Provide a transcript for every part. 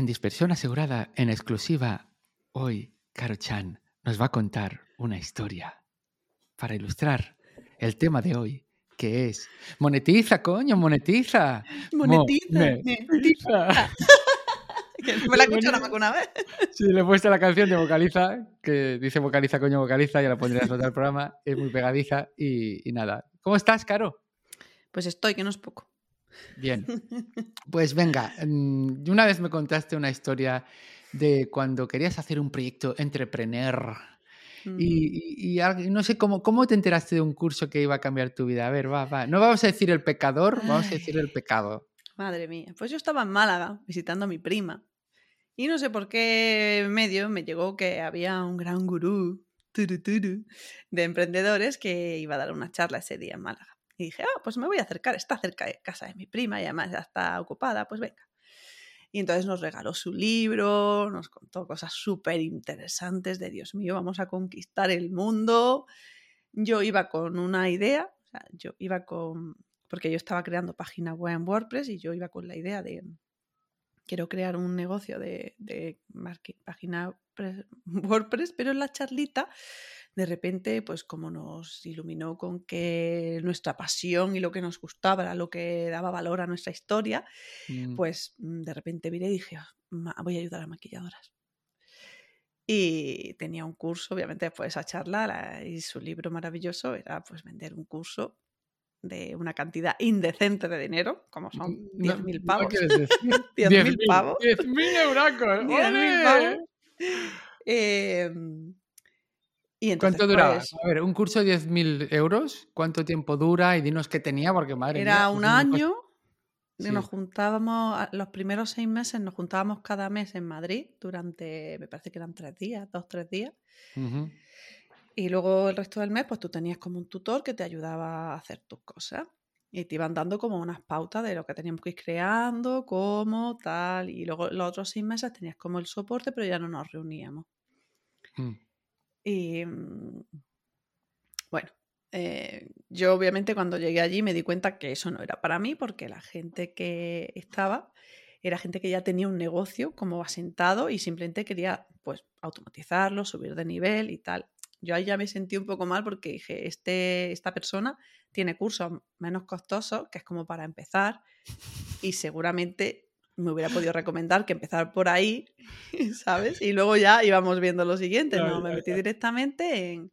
en Dispersión Asegurada, en exclusiva, hoy, Caro Chan nos va a contar una historia para ilustrar el tema de hoy, que es monetiza, coño, monetiza. Monetiza. monetiza. me la he escuchado nada más que una vez. Sí, le he puesto la canción de Vocaliza, que dice Vocaliza, coño, Vocaliza, ya la pondré a nota del programa, es muy pegadiza y, y nada. ¿Cómo estás, Caro? Pues estoy, que no es poco. Bien. Pues venga, mm, una vez me contaste una historia de cuando querías hacer un proyecto entrepreneur. Mm. Y, no sé cómo, cómo te enteraste de un curso que iba a cambiar tu vida. A ver, va, va. No vamos a decir el pecador, vamos a decir el pecado. Madre mía. Pues yo estaba en Málaga visitando a mi prima. Y no sé por qué medio me llegó que había un gran gurú turu, turu, de emprendedores que iba a dar una charla ese día en Málaga. Y dije, ah, pues me voy a acercar, está cerca de casa de mi prima y además ya está ocupada, pues venga. Y entonces nos regaló su libro, nos contó cosas súper interesantes de Dios mío, vamos a conquistar el mundo. Yo iba con una idea, yo iba con, porque yo estaba creando página web en WordPress y yo iba con la idea de, quiero crear un negocio de, de página pre- WordPress, pero en la charlita, de repente, pues como nos iluminó con que nuestra pasión y lo que nos gustaba era lo que daba valor a nuestra historia, Mm, pues mm, de repente miré y dije, "Ah, voy a ayudar a maquilladoras. Y tenía un curso, obviamente después de esa charla, la- y su libro maravilloso era pues vender un curso de una cantidad indecente de dinero, como son no- 10.000 no pavos. decir. 10.000 pavos. 10.000 euracos. 10.000 ¡ole! pavos. Em, y entonces, ¿Cuánto duraba? pues, A ver, un curso de 10.000 euros, ¿cuánto tiempo dura? Y dinos qué tenía, porque madre era mía, un año. y Sí. Nos juntábamos, los primeros seis meses nos juntábamos cada mes en Madrid durante, me parece que eran tres días, dos, tres días. Ujú. Y luego el resto del mes, pues tú tenías como un tutor que te ayudaba a hacer tus cosas. Y te iban dando como unas pautas de lo que teníamos que ir creando, cómo, tal. Y luego los otros seis meses tenías como el soporte, pero ya no nos reuníamos. Mm. Y mm, bueno, eh, yo obviamente cuando llegué allí me di cuenta que eso no era para mí, porque la gente que estaba era gente que ya tenía un negocio como asentado y simplemente quería pues automatizarlo, subir de nivel y tal. Yo ahí ya me sentí un poco mal porque dije, este, esta persona tiene cursos menos costosos, que es como para empezar, y seguramente me hubiera podido recomendar que empezar por ahí, ¿sabes? Y luego ya íbamos viendo lo siguiente, ¿no? Me metí directamente en,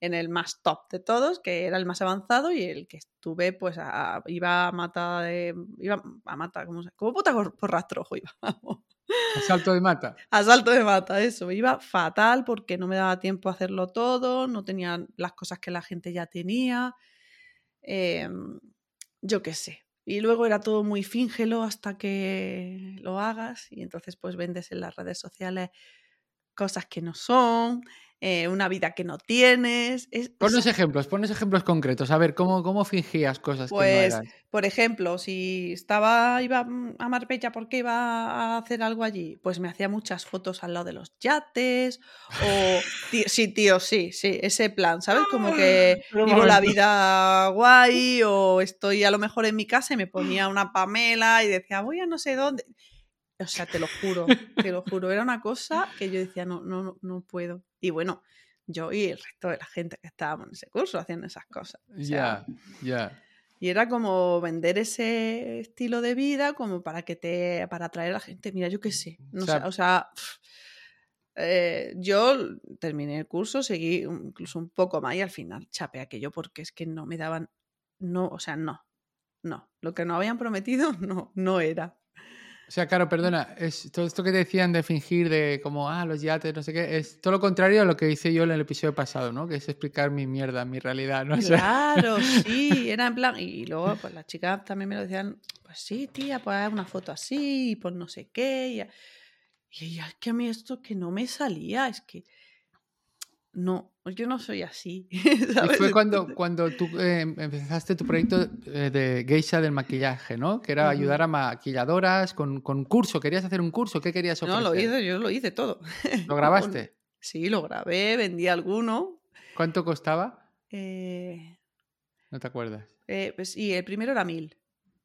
en el más top de todos, que era el más avanzado y el que estuve, pues, a- iba a mata de... Iba a mata, como, como puta por, por rastrojo iba. vamos. Asalto de mata. Asalto de mata, eso. Iba fatal porque no me daba tiempo a hacerlo todo, no tenía las cosas que la gente ya tenía. em, yo qué sé. Y luego era todo muy fíngelo hasta que lo hagas y entonces pues vendes en las redes sociales cosas que no son, eh, una vida que no tienes. Es, Ponos sea, ejemplos, ponos ejemplos concretos. A ver, ¿cómo, cómo fingías cosas que no Pues, por ejemplo, si estaba, iba mm, a Marbella porque iba a hacer algo allí, pues me hacía muchas fotos al lado de los yates, o sí, tío, sí, sí, ese plan, ¿sabes? Como que vivo la vida guay, o estoy a lo mejor en mi casa y me ponía una Pamela y decía, voy a no sé dónde. O sea, te lo juro, te lo juro, era una cosa que yo decía, no, no, no, puedo. Y bueno, yo y el resto de la gente que estábamos en ese curso haciendo esas cosas. O sea, Ya, ya. y era como vender ese estilo de vida como para que te para atraer a la gente. Mira, yo qué sé. No O sea, o sea, eh, yo terminé el curso, seguí incluso un poco más y al final chapé aquello porque es que no me daban, no, o sea, no, no. Lo que nos habían prometido no, no era. O sea, claro, perdona, es todo esto que te decían de fingir de como, ah, los yates, no sé qué, es todo lo contrario a lo que hice yo en el episodio pasado, ¿no? Que es explicar mi mierda, mi realidad, ¿no? O sea, Claro, sí, era en plan. Y luego, pues las chicas también me lo decían, pues sí, tía, pues haz una foto así, y pues no sé qué. Y, y ella, es que a mí esto que no me salía, es que. No, yo no soy así. y fue cuando, cuando tú eh, empezaste tu proyecto eh, de geisha del maquillaje, ¿no? Que era ayudar a maquilladoras con, con curso. ¿Querías hacer un curso? ¿Qué querías No, ofrecer? lo hice, yo lo hice todo. ¿Lo grabaste? Sí, lo grabé, vendí alguno. ¿Cuánto costaba? Eh, No te acuerdas. eh, pues, y el primero era mil.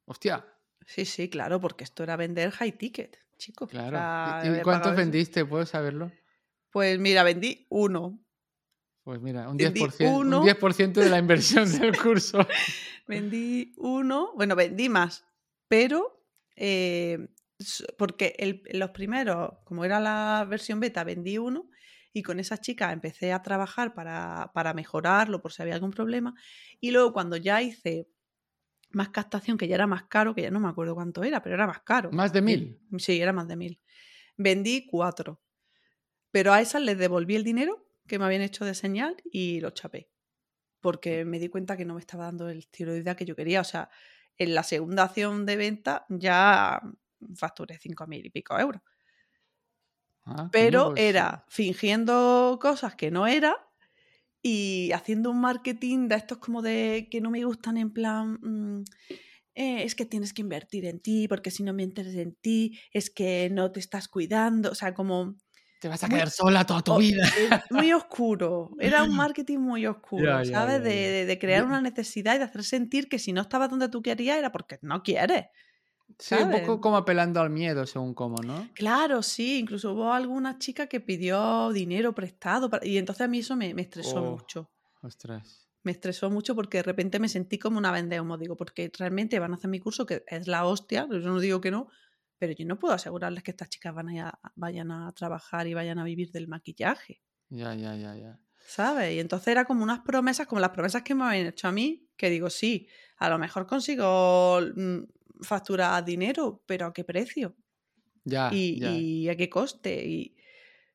Hostia. Sí, sí, claro, porque esto era vender high ticket. chicos. o Claro. sea, ¿Y- ¿Y, he cuántos vendiste? ¿Puedo saberlo? Pues mira, vendí uno. Pues mira, un Vendí 10%, un uno. 10 de la inversión del curso. Vendí uno, bueno, vendí más, pero eh, porque el- los primeros, como era la versión beta, vendí uno y con esa chica empecé a trabajar para, para mejorarlo por si había algún problema. Y luego cuando ya hice más captación, que ya era más caro, que ya no me acuerdo cuánto era, pero era más caro. Más de mil. Sí, era más de mil. Vendí cuatro. Pero a esas les devolví el dinero que me habían hecho de señal y lo chapé. Porque me di cuenta que no me estaba dando el estilo de vida que yo quería. O sea, en la segunda acción de venta ya facturé cinco mil y pico euros. Ah, Pero pues, era fingiendo cosas que no era y haciendo un marketing de estos como de que no me gustan en plan... mm, eh, es que tienes que invertir en ti, porque si no inviertes en ti, es que no te estás cuidando. O sea, como Te vas a muy- quedar sola toda tu vida. eh, muy oscuro. Era un marketing muy oscuro, ¿sabes? De, de- crear una necesidad y de hacer sentir que si no estabas donde tú querías era porque no quieres. Sí, un poco ¿sabes? como apelando al miedo, según cómo, ¿no? Claro, sí, incluso hubo alguna chica que pidió dinero prestado para- y entonces a mí eso me, me estresó Oh. mucho. Ostras. Me estresó mucho porque de repente me sentí como una vende humo, digo, porque realmente van a hacer mi curso, que es la hostia, yo no digo que no, pero yo no puedo asegurarles que estas chicas van a, vayan a trabajar y vayan a vivir del maquillaje, Ya, ya, ya, ya. ¿sabes? Y entonces era como unas promesas, como las promesas que me habían hecho a mí, que digo, sí, a lo mejor consigo mm, facturar dinero, pero ¿a qué precio? Ya, y, ya. y a qué coste. Y,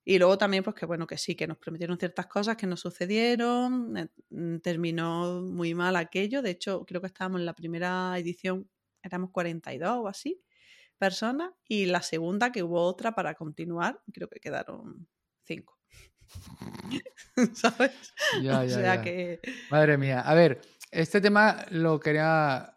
y luego también, pues que bueno, que sí, que nos prometieron ciertas cosas que no sucedieron, eh, mm, terminó muy mal aquello, de hecho creo que estábamos en la primera edición, éramos 42 o así personas, y la segunda que hubo otra para continuar, creo que quedaron 5. ¿Sabes? Ya, o ya, sea ya. que... Madre mía. A ver, este tema lo quería.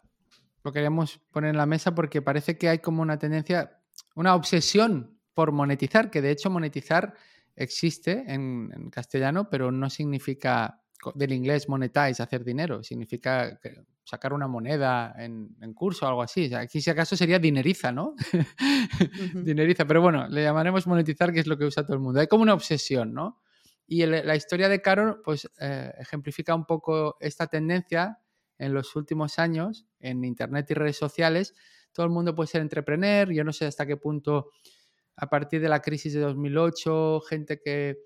Lo queríamos poner en la mesa porque parece que hay como una tendencia, una obsesión por monetizar, que de hecho monetizar existe en, en castellano, pero no significa del inglés monetize, hacer dinero, significa sacar una moneda en, en curso o algo así. O sea, aquí si acaso sería dineriza, ¿no? Dineriza, pero bueno, le llamaremos monetizar, que es lo que usa todo el mundo. Hay como una obsesión, ¿no? Y el- la historia de Caro, pues, eh, ejemplifica un poco esta tendencia en los últimos años en Internet y redes sociales. Todo el mundo puede ser entrepreneur. Yo no sé hasta qué punto, a partir de la crisis de 2008, gente que,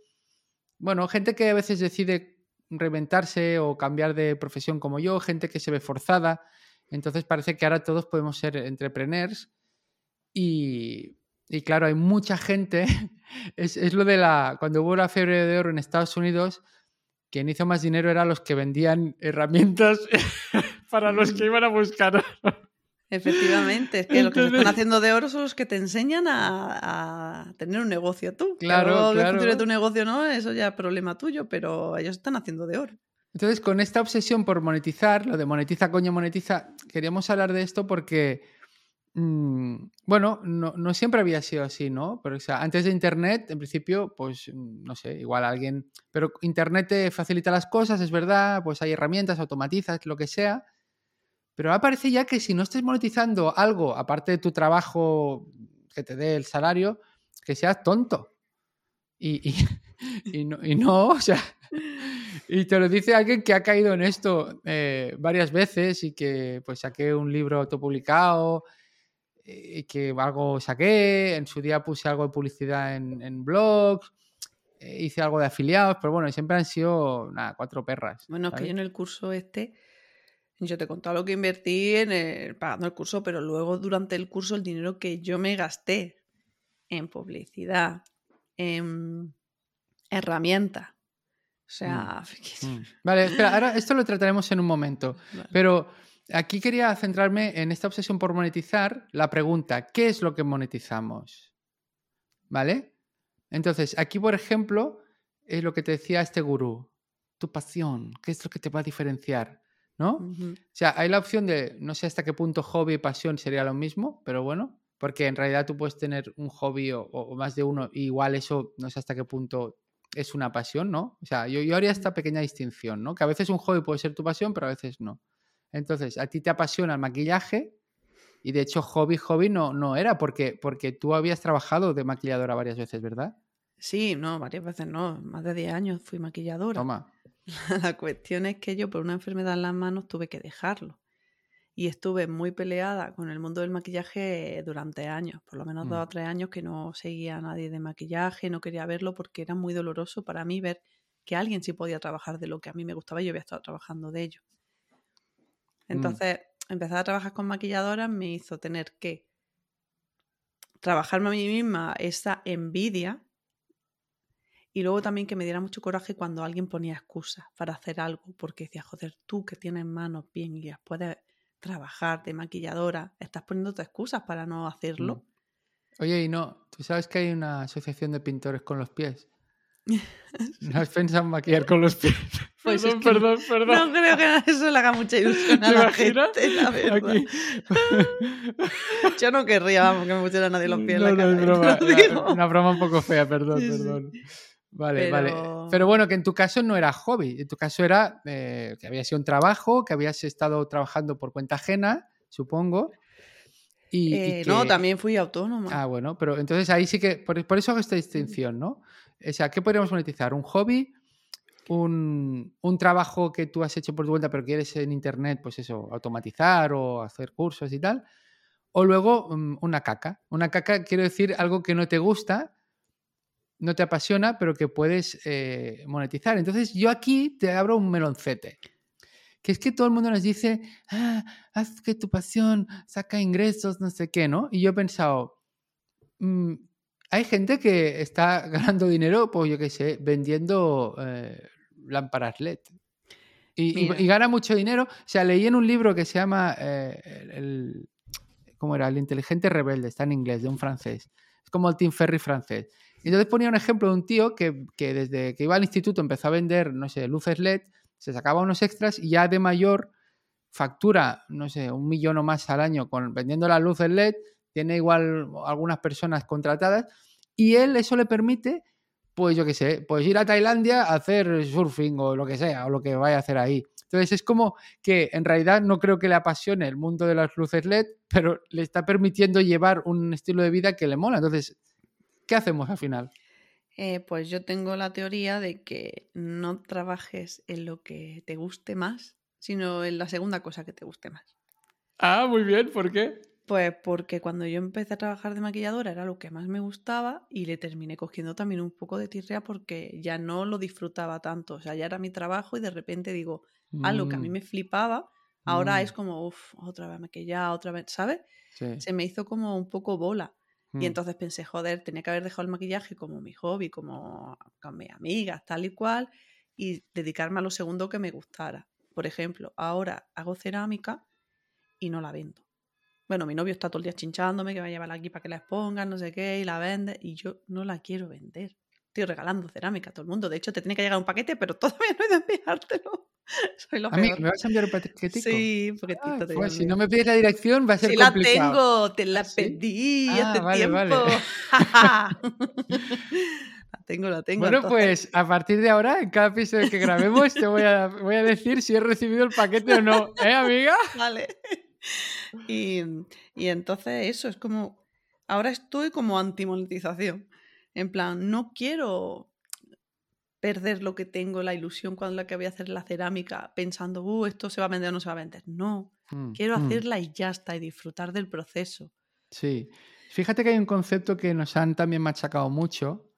bueno, gente que a veces decide reinventarse o cambiar de profesión como yo, gente que se ve forzada. Entonces parece que ahora todos podemos ser entrepreneurs. Y, y claro, hay mucha gente. Es, es lo de la. Cuando hubo la fiebre de oro en Estados Unidos, quien hizo más dinero eran los que vendían herramientas para los que iban a buscar. Efectivamente, es que los que se están haciendo de oro son los que te enseñan a, a tener un negocio tú. Claro, el claro. futuro de tu negocio no, eso ya es problema tuyo, pero ellos están haciendo de oro. Entonces, con esta obsesión por monetizar, lo de monetiza, coño, monetiza, queríamos hablar de esto porque, mm, bueno, no, no siempre había sido así, ¿no? Pero, o sea, antes de Internet, en principio, pues, mm, no sé, igual alguien... Pero Internet te facilita las cosas, es verdad, pues hay herramientas, automatizas, lo que sea. Pero ahora parece ya que si no estés monetizando algo, aparte de tu trabajo que te dé el salario, que seas tonto. Y, y- y no, y no, o sea, y te lo dice alguien que ha caído en esto eh, varias veces y que pues saqué un libro autopublicado eh, y que algo saqué, en su día puse algo de publicidad en, en blogs, eh, hice algo de afiliados, pero bueno, siempre han sido nada, cuatro perras. Bueno, es que yo en el curso este, yo te he contado lo que invertí en el- pagando el curso, pero luego durante el curso el dinero que yo me gasté en publicidad, en herramientas. O sea, que- Mm. Vale, espera, ahora esto lo trataremos en un momento. Vale. Pero aquí quería centrarme en esta obsesión por monetizar. La pregunta, ¿qué es lo que monetizamos? ¿Vale? Entonces, aquí, por ejemplo, es lo que te decía este gurú. Tu pasión, ¿qué es lo que te va a diferenciar? ¿No? O sea, hay la opción de, no sé hasta qué punto hobby y pasión sería lo mismo, pero bueno, porque en realidad tú puedes tener un hobby o, o más de uno, y igual eso no sé hasta qué punto es una pasión, ¿no? O sea, yo, yo haría esta pequeña distinción, ¿no? Que a veces un hobby puede ser tu pasión, pero a veces no. Entonces, a ti te apasiona el maquillaje, Y de hecho, hobby, hobby no, no era, porque, porque tú habías trabajado de maquilladora varias veces, ¿verdad? Sí, no, varias veces no, más de 10 años fui maquilladora. Toma. La cuestión es que yo por una enfermedad en las manos tuve que dejarlo. Y estuve muy peleada con el mundo del maquillaje durante años, por lo menos dos Mm. o tres años que no seguía a nadie de maquillaje, no quería verlo porque era muy doloroso para mí ver que alguien sí podía trabajar de lo que a mí me gustaba y yo había estado trabajando de ello. Mm. Entonces, empezar a trabajar con maquilladoras me hizo tener que trabajarme a mí misma esa envidia y luego también que me diera mucho coraje cuando alguien ponía excusas para hacer algo, porque decía, joder, tú que tienes manos bien guías, puedes trabajar de maquilladora, estás poniéndote excusas para no hacerlo. Mm. Oye, y no, ¿tú sabes que hay una asociación de pintores con los pies? ¿No has pensado en maquillar con los pies? Pues es perdón, que perdón, perdón. No creo que eso le haga mucha ilusión a ¿Te la imaginas? gente, la verdad. Aquí. Yo no querría, vamos, que me pusiera nadie los pies en la no, es broma, una- broma un poco fea, perdón, Sí, perdón. Vale. Pero- Pero bueno, que en tu caso no era hobby, en tu caso era eh, que había sido un trabajo, que habías estado trabajando por cuenta ajena, supongo. Y, y Eh, No, también fui autónoma. Ah, bueno, pero entonces ahí sí que, por, por eso hago esta distinción, ¿no? O sea, ¿qué podríamos monetizar? ¿Un hobby? Un, un trabajo que tú has hecho por tu cuenta pero quieres en internet, pues eso, automatizar o hacer cursos y tal. O luego mm, una caca. Una caca quiero decir algo que no te gusta, no te apasiona, pero que puedes eh, monetizar. Entonces yo aquí te abro un meloncete. Que es que todo el mundo nos dice, ah, haz que tu pasión saca ingresos, no sé qué, ¿no? Y yo he pensado, mm, hay gente que está ganando dinero, pues yo qué sé, vendiendo eh, lámparas LED. Y, y- Mira. y gana mucho dinero. O sea, leí en un libro que se llama eh, el, el- ¿Cómo era? El inteligente rebelde, está en inglés, de un francés. Es como el Tim Ferry francés. Entonces ponía un ejemplo de un tío que, que desde que iba al instituto empezó a vender, no sé, luces LED, se sacaba unos extras y ya de mayor factura, no sé, un millón o más al año con, vendiendo las luces LED, tiene igual algunas personas contratadas y él eso le permite, pues yo qué sé, pues ir a Tailandia a hacer surfing o lo que sea, o lo que vaya a hacer ahí. Entonces es como que en realidad no creo que le apasione el mundo de las luces LED, pero le está permitiendo llevar un estilo de vida que le mola. Entonces, ¿qué hacemos al final? Eh, pues yo tengo la teoría de que no trabajes en lo que te guste más, sino en la segunda cosa que te guste más. Ah, muy bien, ¿por qué? Pues porque cuando yo empecé a trabajar de maquilladora era lo que más me gustaba y le terminé cogiendo también un poco de tirria porque ya no lo disfrutaba tanto. O sea, ya era mi trabajo y de repente digo, algo que a mí Mm, me flipaba, ahora Mm. es como, uff, otra vez maquillar, otra vez, ¿sabes? sí. Se me hizo como un poco bola. Mm. Y entonces pensé, joder, tenía que haber dejado el maquillaje como mi hobby, como con mis amigas, tal y cual, y dedicarme a lo segundo que me gustara. Por ejemplo, ahora hago cerámica y no la vendo. Bueno, mi novio está todo el día chinchándome que va a llevarla aquí para que la expongan, no sé qué, y la vende, y yo no la quiero vender. Estoy regalando cerámica a todo el mundo. De hecho, te tiene que llegar un paquete, pero todavía no he de enviártelo. Soy lo A mí, peor. ¿me vas a enviar un paquetico? Sí, un paquetito Ah, te pues si no me pides la dirección va a ser Sí la complicado. tengo, te la ¿Ah, sí? pedí Ah, hace vale, tiempo. vale. la tengo, la tengo. Bueno, entonces- pues a partir de ahora, en cada episodio que grabemos, te voy a, voy a decir si he recibido el paquete o no. ¿Eh, amiga? Vale. Y, y entonces eso es como, ahora estoy como antimonetización. En plan, no quiero perder lo que tengo, la ilusión cuando la que voy a hacer la cerámica, pensando, uh, esto se va a vender o no se va a vender. No, Mm, quiero mm, hacerla y ya está, y disfrutar del proceso. Sí. Fíjate que hay un concepto que nos han también machacado mucho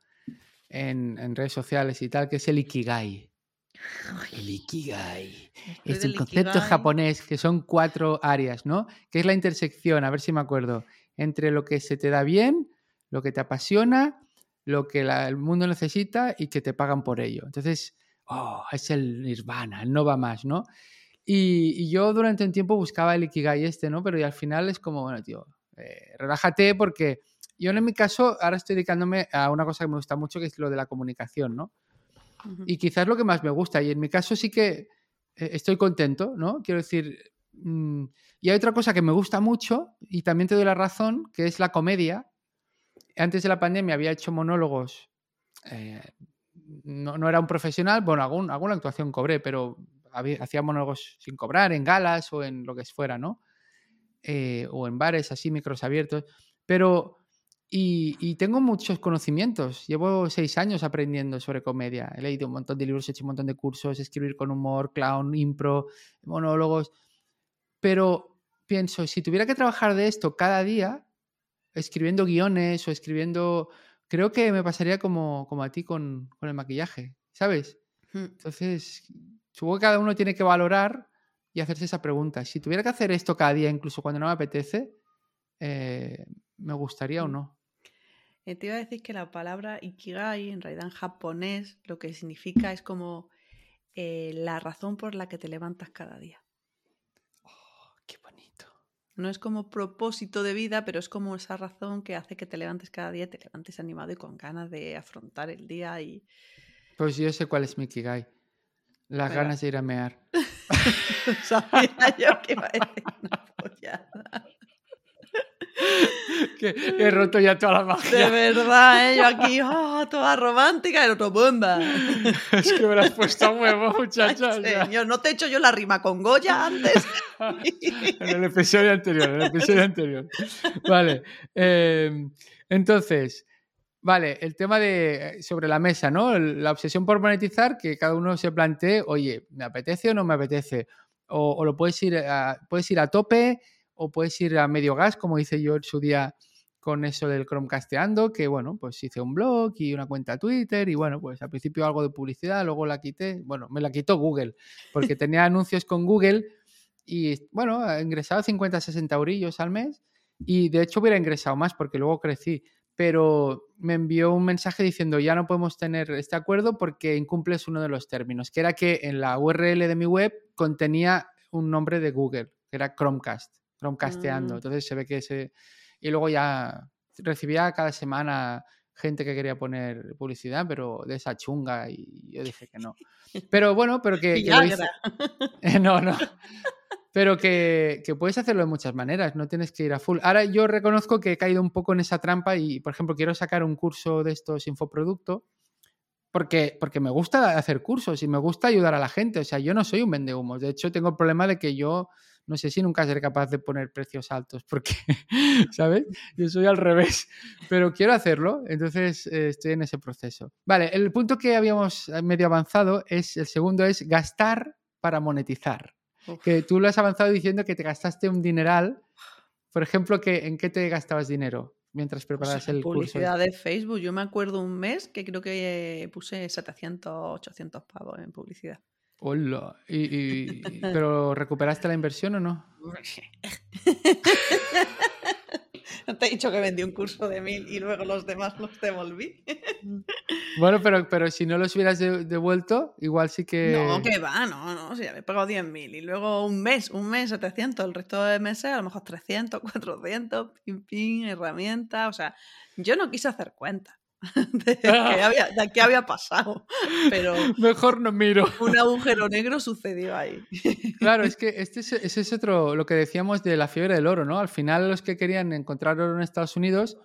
en, en redes sociales y tal, que es el Ikigai. El Ikigai. Estoy Es el concepto Ikigai. japonés, que son cuatro áreas, ¿no? Que es la intersección, a ver si me acuerdo, entre lo que se te da bien, lo que te apasiona, lo que la- el mundo necesita y que te pagan por ello. Entonces, oh, es el nirvana, el no va más, ¿no? Y, y yo durante un tiempo buscaba el Ikigai este, ¿no? Pero y al final es como, bueno, tío, eh, relájate porque yo en mi caso ahora estoy dedicándome a una cosa que me gusta mucho, que es lo de la comunicación, ¿no? Ujú. y quizás lo que más me gusta. Y en mi caso sí que eh, estoy contento, ¿no? Quiero decir, mm, y hay otra cosa que me gusta mucho y también te doy la razón, que es la comedia. Antes de la pandemia había hecho monólogos, eh, no, no era un profesional, bueno, algún, alguna actuación cobré, pero había- hacía monólogos sin cobrar, en galas o en lo que fuera, ¿no? eh, o en bares así, micros abiertos, pero... Y, y, tengo muchos conocimientos. Llevo seis años aprendiendo sobre comedia. He leído un montón de libros, he hecho un montón de cursos, escribir con humor, clown, impro, monólogos. Pero pienso, si tuviera que trabajar de esto cada día, escribiendo guiones o escribiendo, creo que me pasaría como, como a ti con, con el maquillaje, ¿sabes? Entonces, supongo que cada uno tiene que valorar y hacerse esa pregunta. Si tuviera que hacer esto cada día, incluso cuando no me apetece, eh, ¿me gustaría o no? Eh, te iba a decir que la palabra ikigai, en realidad en japonés, lo que significa es como eh, la razón por la que te levantas cada día. No es como propósito de vida, pero es como esa razón que hace que te levantes cada día, te levantes animado y con ganas de afrontar el día y... Pues yo sé cuál es mi ikigai. Las ganas de ir a mear. Sabía yo que iba a decir una pollada. que he roto ya toda la De magia. verdad, ¿eh? yo aquí, oh, toda romántica y el otro bomba. es que me la has puesto a huevo, muchacha. Señor, ¿no te he hecho yo la rima con Goya antes? en el episodio anterior, en el episodio anterior. Vale. eh, entonces, vale, el tema de sobre la mesa, ¿no? La obsesión por monetizar, que cada uno se plantee, oye, ¿me apetece o no me apetece? O, o lo puedes ir a, puedes ir a tope, o puedes ir a medio gas, como hice yo en su día con eso del Chromecasteando, que bueno, pues hice un blog y una cuenta Twitter y bueno, pues al principio algo de publicidad, luego la quité, bueno, me la quitó Google, porque tenía anuncios con Google y bueno, he ingresado 50, 60 eurillos al mes y de hecho hubiera ingresado más porque luego crecí, pero me envió un mensaje diciendo ya no podemos tener este acuerdo porque incumples uno de los términos, que era que en la URL de mi web contenía un nombre de Google, que era Chromecast, Chromecasteando. Mm. Entonces se ve que ese... Y luego ya recibía cada semana gente que quería poner publicidad, pero de esa chunga y yo dije que no. Pero bueno, pero que... que lo hice- Viagra. no, no. Pero que, que puedes hacerlo de muchas maneras, no tienes que ir a full. Ahora yo reconozco que he caído un poco en esa trampa y, por ejemplo, quiero sacar un curso de estos infoproducto porque, porque me gusta hacer cursos y me gusta ayudar a la gente. O sea, yo no soy un vendehumos. De hecho, tengo el problema de que yo no sé si nunca seré capaz de poner precios altos porque, ¿sabes? Yo soy al revés, pero quiero hacerlo, entonces eh, estoy en ese proceso. Vale, el punto que habíamos eh, medio avanzado es, el segundo es gastar para monetizar Uf. que tú lo has avanzado diciendo que te gastaste un dineral. Por ejemplo, que, ¿en qué te gastabas dinero mientras Pues preparabas en el curso? publicidad de Facebook. Yo me acuerdo un mes que creo que eh, puse 700, 800 pavos en publicidad. Hola. Y, ¿Pero recuperaste la inversión o no? ¿No te he dicho que vendí un curso de mil y luego los demás los devolví? Bueno, pero, pero si no los hubieras de- devuelto, igual sí que... No, que va, no, no, si ya me he pagado 10.000 y luego un mes, un mes 700, el resto de meses a lo mejor 300, 400, pin, pin, herramientas, o sea, yo no quise hacer cuenta de qué había, de qué había pasado, pero Mejor no miro. un agujero negro sucedió ahí. Claro, es que este es, ese es otro, lo que decíamos de la fiebre del oro, ¿no? Al final los que querían encontrar oro en Estados Unidos,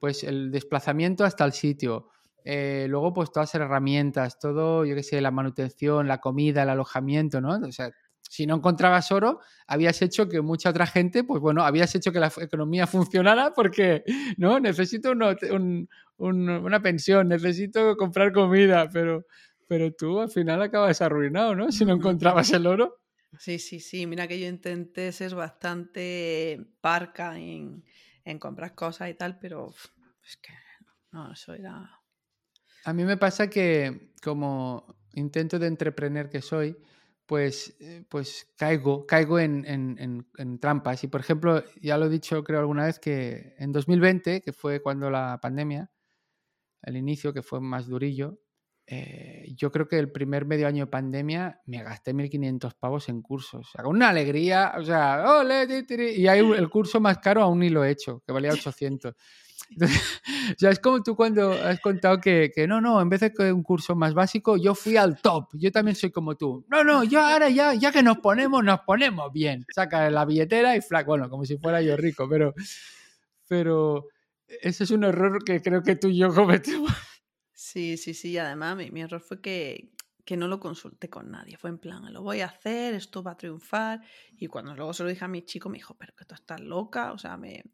pues el desplazamiento hasta el sitio, eh, luego pues todas las herramientas, todo, yo qué sé, la manutención, la comida, el alojamiento, ¿no? O sea, si no encontrabas oro, habías hecho que mucha otra gente, pues bueno, habías hecho que la economía funcionara porque, ¿no? Necesito uno- un- un- una pensión, necesito comprar comida, pero, pero tú al final acabas arruinado, ¿no? Si no encontrabas el oro. Sí, sí, sí, mira que yo intenté ser bastante parca en, en comprar cosas y tal, pero es que no, eso era... A mí me pasa que como intento de entrepreneur que soy, pues, eh, pues caigo, caigo en, en- en- en trampas. Y por ejemplo, ya lo he dicho creo alguna vez que en 2020, que fue cuando la pandemia, el inicio, que fue más durillo, eh, yo creo que el primer medio año de pandemia me gasté 1.500 pavos en cursos. O sea, con una alegría, o sea, ole, ti, ti, ti, y hay el curso más caro aún ni lo he hecho, que valía 800. Entonces, sea, es como tú cuando has contado que, que no, no, en vez de un curso más básico, yo fui al top. Yo también soy como tú. No, no, yo ahora ya, ya que nos ponemos, nos ponemos bien. Saca la billetera y flac, bueno, como si fuera yo rico, pero, pero ese es un error que creo que tú y yo cometemos. Sí, sí, sí, además mi, mi error fue que, que no lo consulté con nadie. Fue en plan, lo voy a hacer, esto va a triunfar. Y cuando luego se lo dije a mi chico, me dijo, pero que tú estás loca. O sea, me.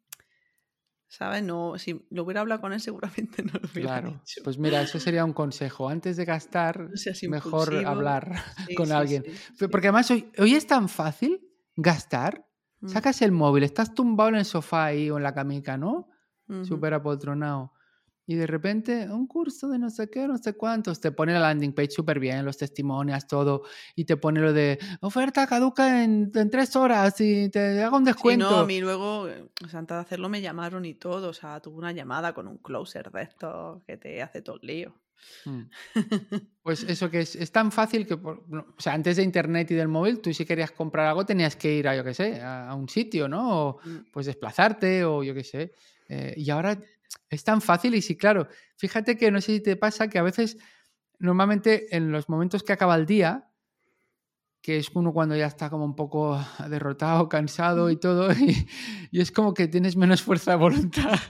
¿Sabes? No, si lo hubiera hablado con él, seguramente no lo hubiera Claro. dicho. Pues mira, eso sería un consejo. Antes de gastar, No seas mejor hablar Sí, con sí, alguien. sí. Porque además hoy, hoy es tan fácil gastar. Mm, Sacas el móvil, estás tumbado en el sofá ahí o en la camica, ¿no? Súper apoltronado. Y de repente, un curso de no sé qué, no sé cuántos. Te pone la landing page súper bien, los testimonios, todo. Y te pone lo de oferta caduca en, en tres horas y te hago un Sí, descuento. no, a mí luego, eh, o sea, antes de hacerlo me llamaron y todo. O sea, tuve una llamada con un closer de estos que te hace todo el lío. Mm. Pues eso que es, es tan fácil que, por- o sea, antes de internet y del móvil, tú si querías comprar algo tenías que ir a, yo qué sé, a, a un sitio, ¿no? O Mm, pues desplazarte o yo qué sé. Eh, y ahora es tan fácil y sí, claro, fíjate que no sé si te pasa que a veces, normalmente en los momentos que acaba el día, que es uno cuando ya está como un poco derrotado, cansado y todo, y, y es como que tienes menos fuerza de voluntad.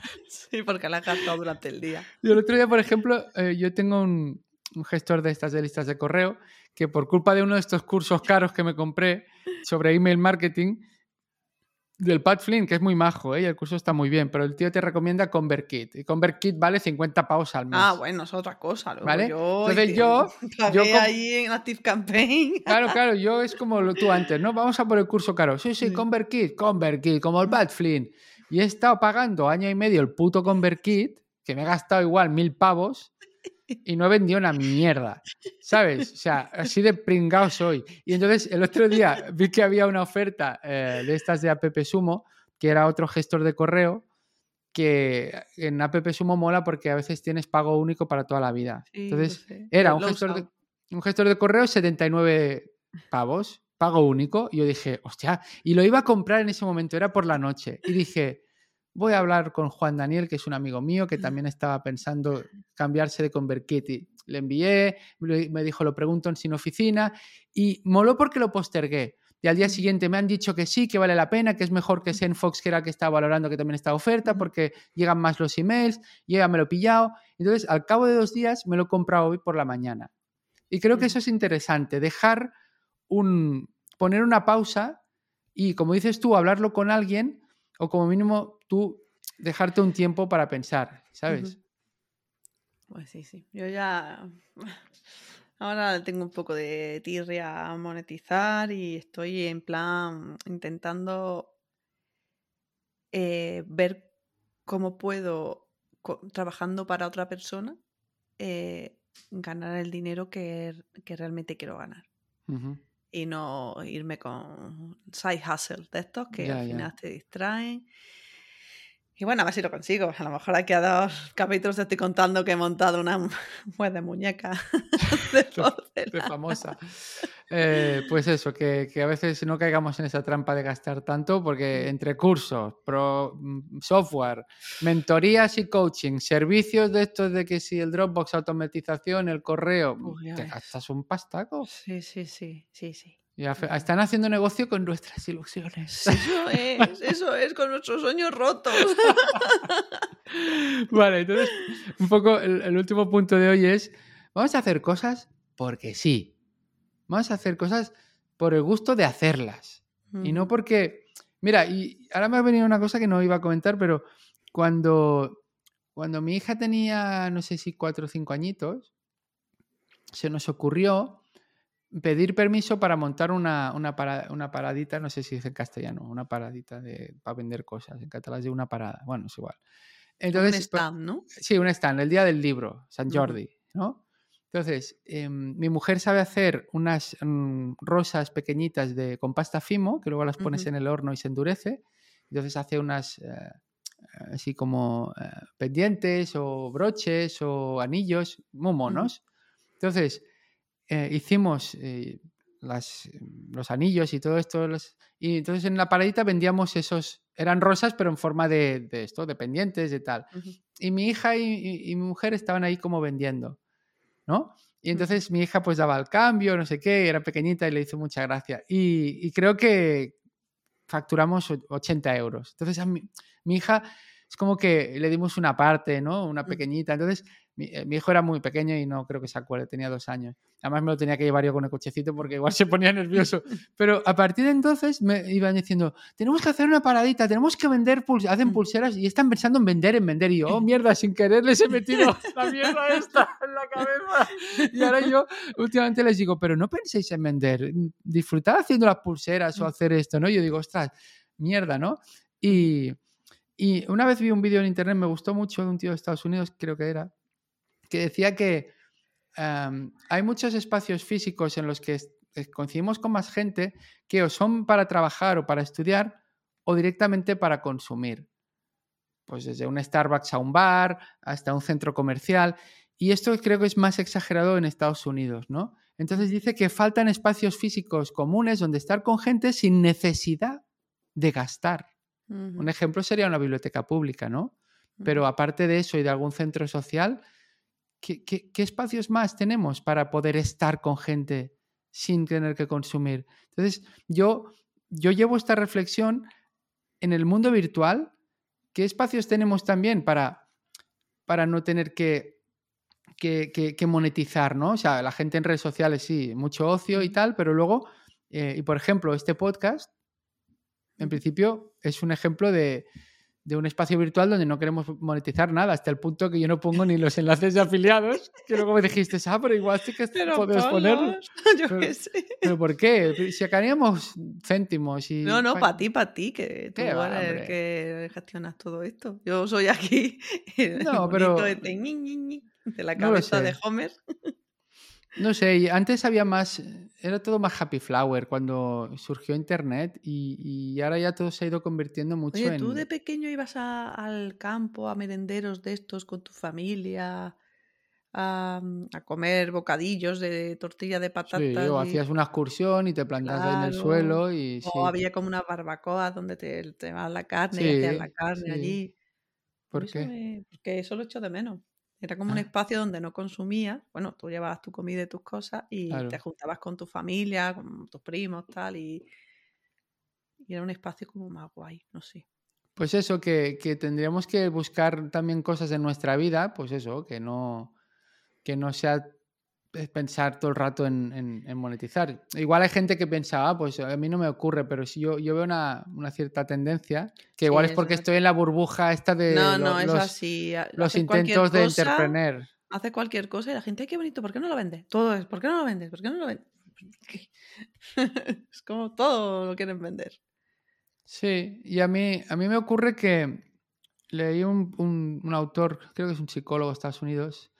Sí, porque la has gastado durante el día. Y el otro día, por ejemplo, eh, yo tengo un, un gestor de estas de listas de correo que por culpa de uno de estos cursos caros que me compré sobre email marketing, del Pat Flynn, que es muy majo, ¿eh? y el curso está muy bien, pero el tío te recomienda ConvertKit. Y ConvertKit vale 50 pavos al mes. Ah, bueno, es otra cosa. Luego ¿Vale? Yo, Entonces yo- ahí en Active Campaign. Claro, claro, yo es como lo tú antes, ¿no? Vamos a por el curso caro. Sí, sí, Sí. ConvertKit, ConvertKit, como el Pat Flynn. Y he estado pagando año y medio el puto ConvertKit, que me he gastado igual mil pavos, y no he vendido una mierda, ¿sabes? O sea, así de pringao soy. Y entonces el otro día vi que había una oferta eh, de estas de App Sumo, que era otro gestor de correo, que en App Sumo mola porque a veces tienes pago único para toda la vida. Sí, Entonces, sé. era un gestor, de, un gestor de correo 79 pavos, pago único. Y yo dije, hostia, y lo iba a comprar en ese momento, era por la noche. Y dije, voy a hablar con Juan Daniel, que es un amigo mío, que también estaba pensando cambiarse de ConvertKit. Le envié, me dijo, lo pregunto en sin oficina. Y moló porque lo postergué. Y al día siguiente me han dicho que sí, que vale la pena, que es mejor que Zenfox, que era el que estaba valorando que también está oferta, porque llegan más los emails, ya me lo he pillado. Entonces, al cabo de dos días, me lo he comprado hoy por la mañana. Y creo que eso es interesante, dejar un, poner una pausa y, como dices tú, hablarlo con alguien o como mínimo tú dejarte un tiempo para pensar, ¿sabes? Pues sí, sí. Yo ya. Ahora tengo un poco de tirria a monetizar y estoy en plan intentando eh, ver cómo puedo, trabajando para otra persona, eh, ganar el dinero que, que realmente quiero ganar. Ujú. Y no irme con side hustle de estos que Ya, al ya. final te distraen. Y bueno, a ver si lo consigo. A lo mejor aquí a dos capítulos te estoy contando que he montado una web de muñeca de de famosa. Eh, pues eso, que, que a veces no caigamos en esa trampa de gastar tanto, porque entre cursos, pro, mm, software, mentorías y coaching, servicios de estos de que si el Dropbox, automatización, el correo, Uy, ya te gastas un pastaco. Sí, sí, sí, sí, sí. Están haciendo negocio con nuestras ilusiones. Eso es, eso es, con nuestros sueños rotos. Vale, entonces, un poco el, el último punto de hoy es, vamos a hacer cosas porque sí. Vamos a hacer cosas por el gusto de hacerlas. Y no porque, mira, y ahora me ha venido una cosa que no iba a comentar, pero cuando, cuando mi hija tenía, no sé si cuatro o cinco añitos, se nos ocurrió pedir permiso para montar una, una, para- una paradita, no sé si es en castellano, una paradita de, para vender cosas. En catalán es de una parada, bueno, es igual. un Entonces, pa- stand, ¿no? Sí, un stand, el día del libro, San. Jordi, ¿no? Entonces, em, mi mujer sabe hacer unas mm, rosas pequeñitas de, con pasta fimo, que luego las pones en el horno y se endurece. Entonces hace unas, eh, así como eh, pendientes o broches o anillos muy monos. Entonces, eh, hicimos eh, las, los anillos y todo esto. los- y entonces en la paradita vendíamos esos, eran rosas, pero en forma de, de esto, de pendientes, de tal Ujú. y mi hija y, y- y mi mujer estaban ahí como vendiendo, ¿no? Y entonces mi hija pues daba el cambio, no sé qué, era pequeñita y le hizo mucha gracia. Y, y creo que facturamos o- 80 euros. Entonces a mi, mi hija es como que le dimos una parte, ¿no? Una pequeñita. Entonces, mi, eh, mi hijo era muy pequeño y no creo que se acuerde, tenía dos años. Además me lo tenía que llevar yo con el cochecito porque igual se ponía nervioso. Pero a partir de entonces me iban diciendo, tenemos que hacer una paradita, tenemos que vender pulseras, hacen pulseras y están pensando en vender, en vender. Y yo, oh, mierda, sin querer les he metido la mierda esta en la cabeza. Y ahora yo últimamente les digo, pero no penséis en vender, disfrutad haciendo las pulseras o hacer esto, ¿no? Yo digo, ostras, mierda, ¿no? Y, y una vez vi un vídeo en internet, me gustó mucho, de un tío de Estados Unidos, creo que era, que decía que em, hay muchos espacios físicos en los que eh, coincidimos con más gente que o son para trabajar o para estudiar o directamente para consumir. Pues desde un Starbucks a un bar, hasta un centro comercial. Y esto creo que es más exagerado en Estados Unidos, ¿no? Entonces dice que faltan espacios físicos comunes donde estar con gente sin necesidad de gastar. Un ejemplo sería una biblioteca pública, ¿no? Pero aparte de eso y de algún centro social, ¿qué, qué- qué espacios más tenemos para poder estar con gente sin tener que consumir? Entonces, yo, yo llevo esta reflexión en el mundo virtual. ¿Qué espacios tenemos también para, para no tener que, que, que- que monetizar, ¿no? O sea, la gente en redes sociales sí, mucho ocio y tal, pero luego, eh, y por ejemplo, este podcast, en principio, es un ejemplo de, de un espacio virtual donde no queremos monetizar nada, hasta el punto que yo no pongo ni los enlaces de afiliados, que luego me dijiste, ah, pero igual sí que Pero podemos ponerlo. ponlos, yo Pero- qué sé. ¿Pero por qué? Si sacaríamos céntimos y... No, no, pa- para ti, para ti, que tú ¿Qué va, eres el que gestionas todo esto. Yo soy aquí el No, pero- este, ñi, ñi, de la No cabeza de sé. Homer. No sé, y antes había más, era todo más happy flower cuando surgió Internet y, y ahora ya todo se ha ido convirtiendo mucho Oye, en... ¿tú de pequeño ibas a- al campo, a merenderos de estos con tu familia, a, a comer bocadillos de tortilla de Sí, patatas? o y- hacías una excursión y te plantas ahí en el suelo y sí. O había como una barbacoa donde te, te vas la carne y Sí, hacías la carne sí. allí. ¿Por qué? me- porque eso lo echo de menos. Era como un Ah. espacio donde no consumías. Bueno, tú llevabas tu comida y tus cosas y te juntabas con tu familia, con tus primos, tal, y, y era un espacio como más guay, no sé. Pues eso, que, que tendríamos que buscar también cosas en nuestra vida, pues eso, que no, que no sea pensar todo el rato en, en- en monetizar. Igual hay gente que piensa, ah, pues a mí no me ocurre, pero si yo, yo veo una, una cierta tendencia, que Sí, igual es porque es- estoy en la burbuja esta de no, lo- no, es los, así. los intentos de cosa. Hace cualquier cosa y la gente, ay, qué bonito, ¿por qué no lo vendes? Todo es, ¿por qué no lo vendes? ¿Por qué no lo vendes? es como todo lo quieren vender. Sí, y a mí, a mí me ocurre que leí un, un- un autor, creo que es un psicólogo de Estados Unidos,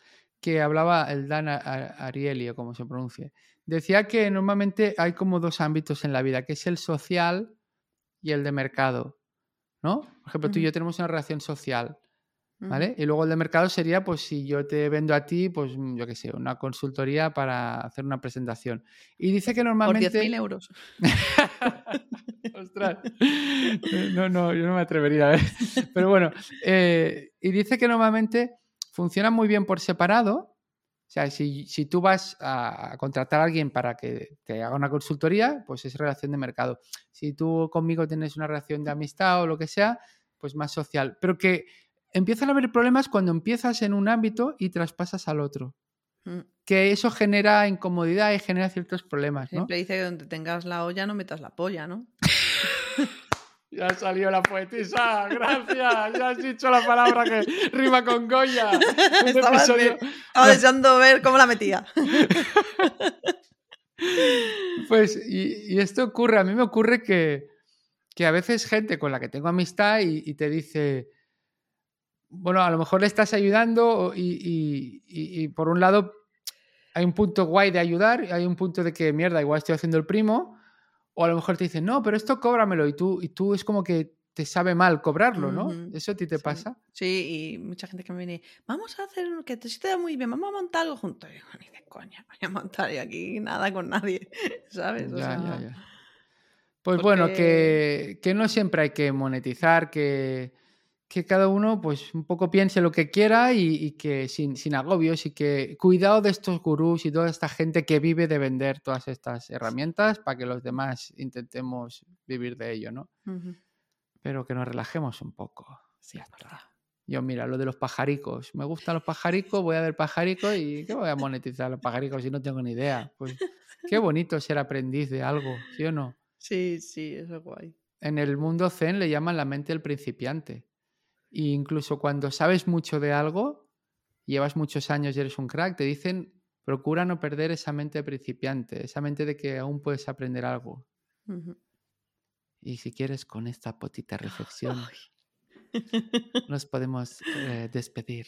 que hablaba, el Dan Ariely, o como se pronuncie. Decía que normalmente hay como dos ámbitos en la vida, que es el social y el de mercado. ¿No? Por ejemplo, tú y yo tenemos una relación social. ¿vale? Y luego el de mercado sería, pues, si yo te vendo a ti, pues, mm, yo qué sé, una consultoría para hacer una presentación. Y dice que Por normalmente... 10.000 euros. Ostras. No, no, yo no me atrevería a ver. Pero bueno, eh, y dice que normalmente funciona muy bien por separado. O sea, si, si tú vas a, a contratar a alguien para que te haga una consultoría, pues es relación de mercado. Si tú conmigo tienes una relación de amistad o lo que sea, pues más social. Pero que empiezan a haber problemas cuando empiezas en un ámbito y traspasas al otro. Mm. Que eso genera incomodidad y genera ciertos problemas, ¿no? Siempre dice que donde tengas la olla no metas la polla, ¿no? Ya salió la poetisa, gracias. Ya has dicho la palabra que rima con Goya. Estaba, episodio- estaba deseando ver cómo la metía. Pues, y, y esto ocurre, a mí me ocurre que, que a veces gente con la que tengo amistad y, y te dice, bueno, a lo mejor le estás ayudando y, y- y- y por un lado hay un punto guay de ayudar, y hay un punto de que mierda, igual estoy haciendo el primo, o a lo mejor te dicen, no, pero esto cóbramelo y tú, y tú es como que te sabe mal cobrarlo, ¿no? ¿Eso a ti te sí. pasa? Sí, y mucha gente que me viene, vamos a hacer, que te, sí te da muy bien, vamos a montar algo juntos. Y digo, ni de coña, voy a montar yo aquí nada con nadie, ¿sabes? O Ya, sea, ya, ya. Pues bueno, que, que no siempre hay que monetizar, que, que cada uno pues un poco piense lo que quiera y, y que sin, sin agobios y que cuidado de estos gurús y toda esta gente que vive de vender todas estas herramientas para que los demás intentemos vivir de ello, ¿no? Pero que nos relajemos un poco. Sí, Ya está. verdad. Yo, mira, lo de los pajaricos. Me gustan los pajaricos, voy a ver pajaricos y ¿qué voy a monetizar los pajaricos si no tengo ni idea? Pues qué bonito ser aprendiz de algo, ¿sí o no? Sí, sí, eso es guay. En el mundo zen le llaman la mente del principiante. E incluso cuando sabes mucho de algo, llevas muchos años y eres un crack, te dicen, procura no perder esa mente de principiante, esa mente de que aún puedes aprender algo. Y si quieres, con esta potita reflexión, nos podemos eh, despedir.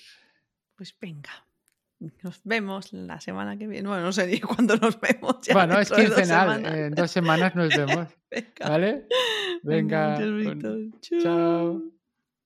Pues venga. Nos vemos la semana que viene. Bueno, no sé ni cuándo nos vemos. ya Bueno, es quincenal. En dos semanas nos vemos. Venga. ¿Vale? Venga. con- chao.